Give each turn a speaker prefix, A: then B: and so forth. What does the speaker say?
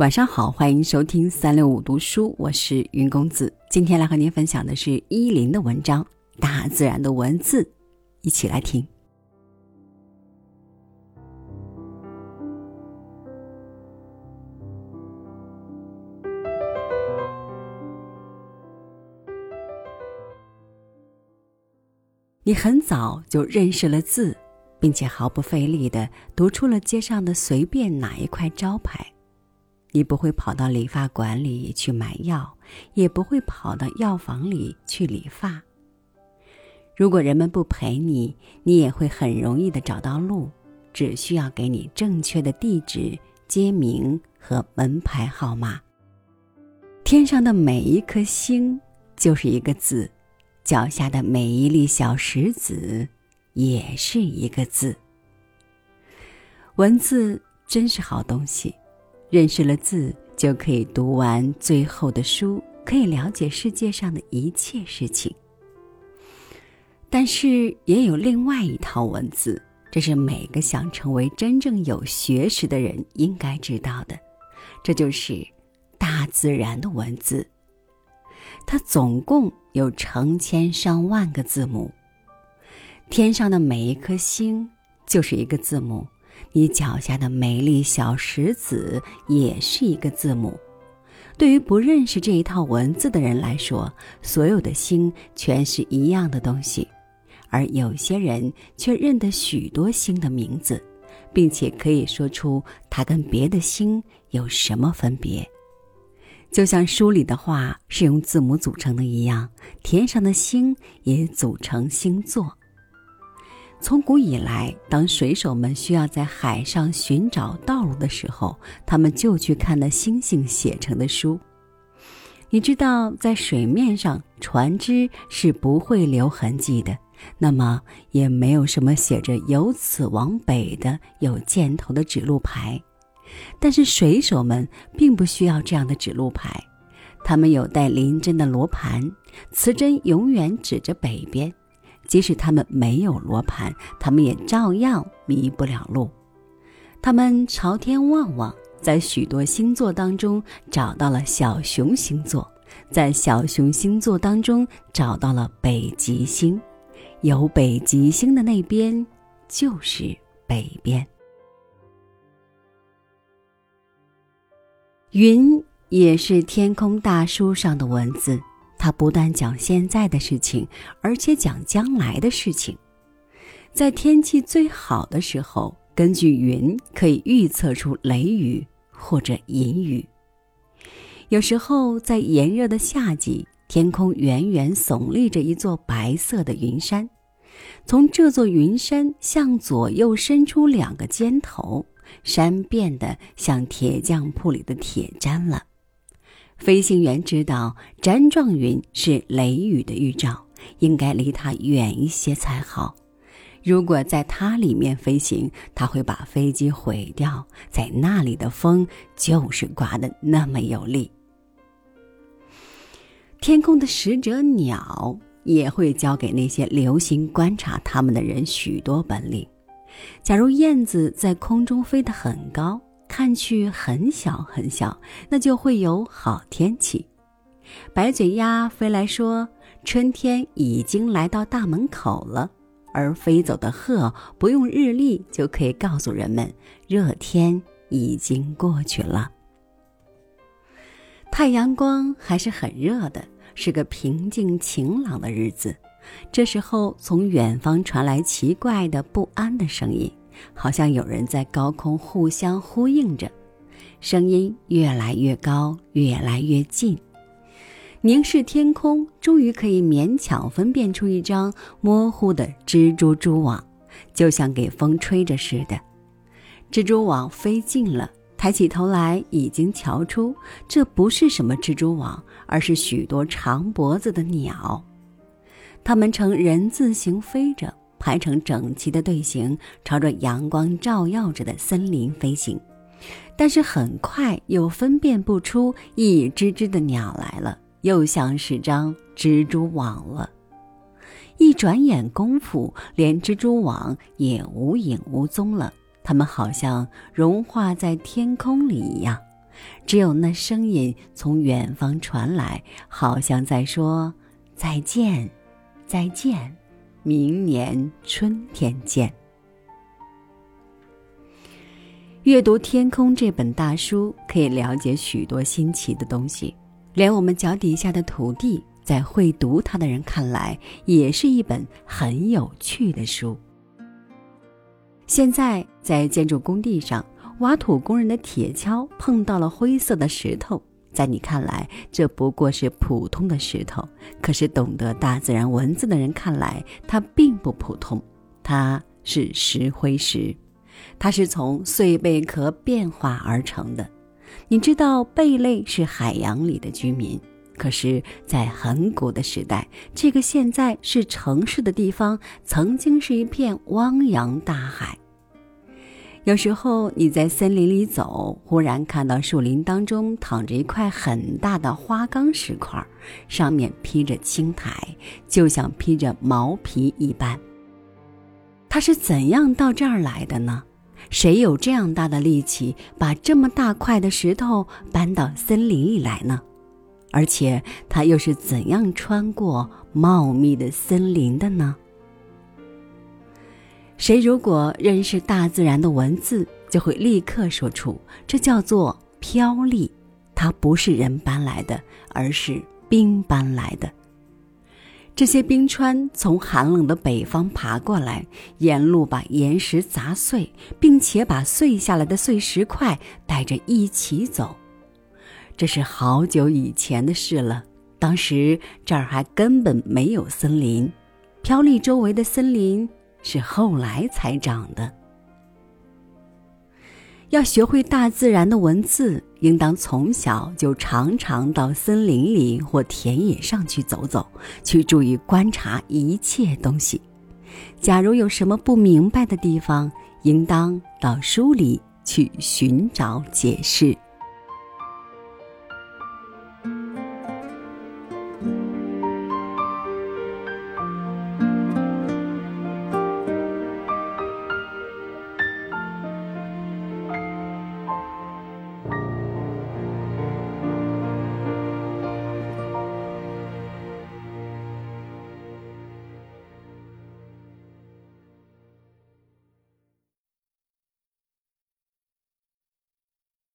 A: 晚上好，欢迎收听三六五读书，我是云公子。今天来和您分享的是依林的文章《大自然的文字》，一起来听。你很早就认识了字，并且毫不费力的读出了街上的随便哪一块招牌。你不会跑到理发馆里去买药，也不会跑到药房里去理发。如果人们不陪你，你也会很容易的找到路，只需要给你正确的地址、街名和门牌号码。天上的每一颗星就是一个字，脚下的每一粒小石子也是一个字。文字真是好东西。认识了字，就可以读完最后的书，可以了解世界上的一切事情。但是也有另外一套文字，这是每个想成为真正有学识的人应该知道的，这就是大自然的文字。它总共有成千上万个字母，天上的每一颗星就是一个字母。你脚下的美丽小石子也是一个字母。对于不认识这一套文字的人来说，所有的星全是一样的东西，而有些人却认得许多星的名字，并且可以说出它跟别的星有什么分别。就像书里的话是用字母组成的一样，天上的星也组成星座。从古以来，当水手们需要在海上寻找道路的时候，他们就去看那星星写成的书。你知道，在水面上，船只是不会留痕迹的，那么也没有什么写着“由此往北”的有箭头的指路牌。但是水手们并不需要这样的指路牌，他们有带鳞针的罗盘，磁针永远指着北边。即使他们没有罗盘，他们也照样迷不了路。他们朝天望望，在许多星座当中找到了小熊星座，在小熊星座当中找到了北极星，有北极星的那边就是北边。云也是天空大书上的文字。它不但讲现在的事情，而且讲将来的事情。在天气最好的时候，根据云可以预测出雷雨或者阴雨。有时候在炎热的夏季，天空远远耸立着一座白色的云山，从这座云山向左右伸出两个尖头，山变得像铁匠铺里的铁砧了。飞行员知道粘状云是雷雨的预兆，应该离它远一些才好。如果在它里面飞行，它会把飞机毁掉。在那里的风就是刮的那么有力。天空的使者鸟也会教给那些留心观察它们的人许多本领。假如燕子在空中飞得很高。看去很小很小，那就会有好天气。白嘴鸭飞来说：“春天已经来到大门口了。”而飞走的鹤不用日历就可以告诉人们，热天已经过去了。太阳光还是很热的，是个平静晴朗的日子。这时候，从远方传来奇怪的不安的声音。好像有人在高空互相呼应着，声音越来越高，越来越近。凝视天空，终于可以勉强分辨出一张模糊的蜘蛛蛛网，就像给风吹着似的。蜘蛛网飞近了，抬起头来，已经瞧出这不是什么蜘蛛网，而是许多长脖子的鸟，它们呈人字形飞着。排成整齐的队形，朝着阳光照耀着的森林飞行，但是很快又分辨不出一只只的鸟来了，又像是张蜘蛛网了。一转眼功夫，连蜘蛛网也无影无踪了，它们好像融化在天空里一样，只有那声音从远方传来，好像在说：“再见，再见，明年春天见。”阅读《天空》这本大书，可以了解许多新奇的东西，连我们脚底下的土地，在会读它的人看来，也是一本很有趣的书。现在在建筑工地上。挖土工人的铁锹碰到了灰色的石头，在你看来，这不过是普通的石头；可是懂得大自然文字的人看来，它并不普通，它是石灰石，它是从碎贝壳变化而成的。你知道，贝类是海洋里的居民，可是，在很古的时代，这个现在是城市的地方，曾经是一片汪洋大海。有时候你在森林里走，忽然看到树林当中躺着一块很大的花岗石块，上面披着青苔，就像披着毛皮一般。它是怎样到这儿来的呢？谁有这样大的力气把这么大块的石头搬到森林里来呢？而且它又是怎样穿过茂密的森林的呢？谁如果认识大自然的文字，就会立刻说出这叫做飘砾，它不是人搬来的，而是冰搬来的。这些冰川从寒冷的北方爬过来，沿路把岩石砸碎，并且把碎下来的碎石块带着一起走。这是好久以前的事了，当时这儿还根本没有森林，飘砾周围的森林。是后来才长的。要学会大自然的文字，应当从小就常常到森林里或田野上去走走，去注意观察一切东西。假如有什么不明白的地方，应当到书里去寻找解释。